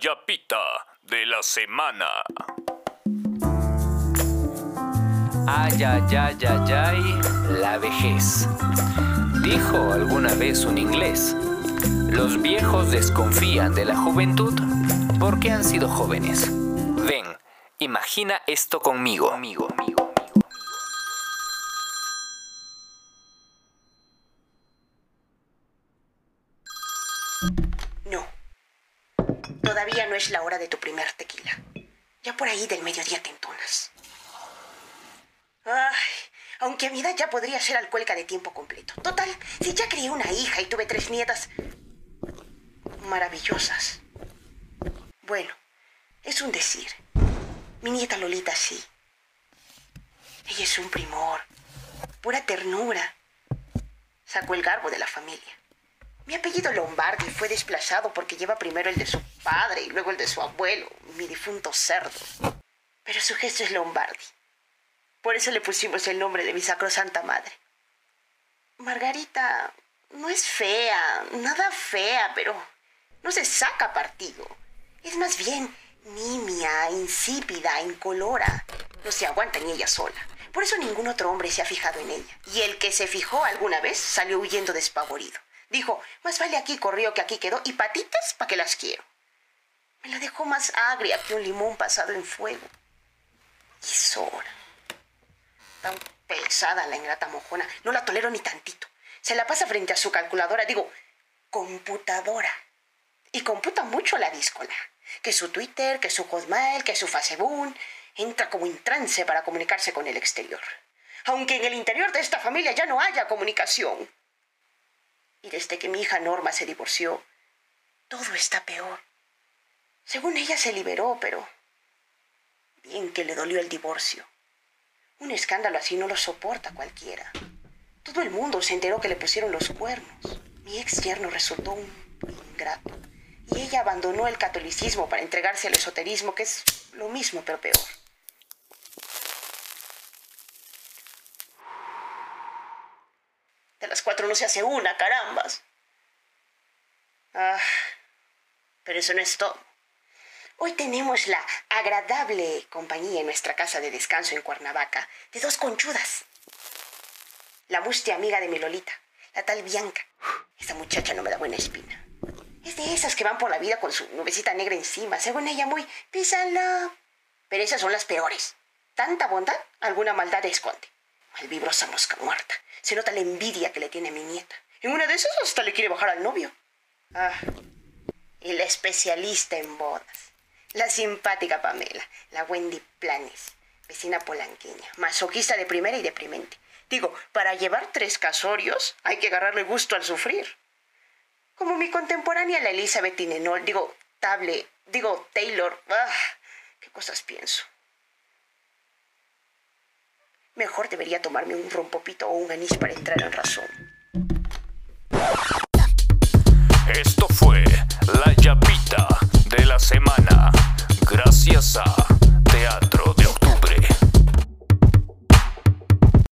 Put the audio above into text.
Yapita de la semana. Ay, ay, ay, ay, ay, la vejez. Dijo alguna vez un inglés, los viejos desconfían de la juventud porque han sido jóvenes. Ven, imagina esto conmigo. Conmigo, conmigo. No. Todavía no es la hora de tu primer tequila. Ya por ahí del mediodía te entonas. Ay, aunque mi edad ya podría ser alcohólica de tiempo completo. Total, si ya crié una hija y tuve tres nietas maravillosas. Bueno, es un decir. Mi nieta Lolita sí. Ella es un primor, pura ternura. Sacó el garbo de la familia. Mi apellido Lombardi fue desplazado porque lleva primero el de su padre y luego el de su abuelo, mi difunto cerdo. Pero su gesto es Lombardi. Por eso le pusimos el nombre de mi sacrosanta madre. Margarita no es fea, nada fea, pero no se saca partido. Es más bien nimia, insípida, incolora. No se aguanta ni ella sola. Por eso ningún otro hombre se ha fijado en ella. Y el que se fijó alguna vez salió huyendo despavorido. Dijo, más vale aquí corrió que aquí quedó y patitas para que las quiero. Me la dejó más agria que un limón pasado en fuego. Y es. Tan pesada la ingrata mojona. No la tolero ni tantito. Se la pasa frente a su calculadora, digo, computadora. Y computa mucho la díscola. Que su Twitter, que su Hotmail, que su Facebook. Entra como en trance para comunicarse con el exterior. Aunque en el interior de esta familia ya no haya comunicación. Y desde que mi hija Norma se divorció, todo está peor. Según ella se liberó, pero bien que le dolió el divorcio. Un escándalo así no lo soporta cualquiera. Todo el mundo se enteró que le pusieron los cuernos. Mi ex yerno resultó un ingrato. Y ella abandonó el catolicismo para entregarse al esoterismo, que es lo mismo pero peor. De las cuatro no se hace una, carambas. Ah, pero eso no es todo. Hoy tenemos la agradable compañía en nuestra casa de descanso en Cuernavaca de dos conchudas. La mustia amiga de mi Lolita, la tal Bianca. Esa muchacha no me da buena espina. Es de esas que van por la vida con su nubecita negra encima, según ella muy písala. Pero esas son las peores. Tanta bondad, alguna maldad esconde. Malvibrosa mosca muerta. Se nota la envidia que le tiene mi nieta. En una de esas hasta le quiere bajar al novio. Ah, y la especialista en bodas. La simpática Pamela, la Wendy Planes, vecina polanqueña, masoquista de primera y deprimente. Digo, para llevar tres casorios hay que agarrarle gusto al sufrir. Como mi contemporánea la Elizabeth Tinenol, digo, Table, digo, Taylor, ah, qué cosas pienso. Mejor debería tomarme un rompopito o un anís para entrar en razón. Esto fue la yapita de la semana. Gracias a...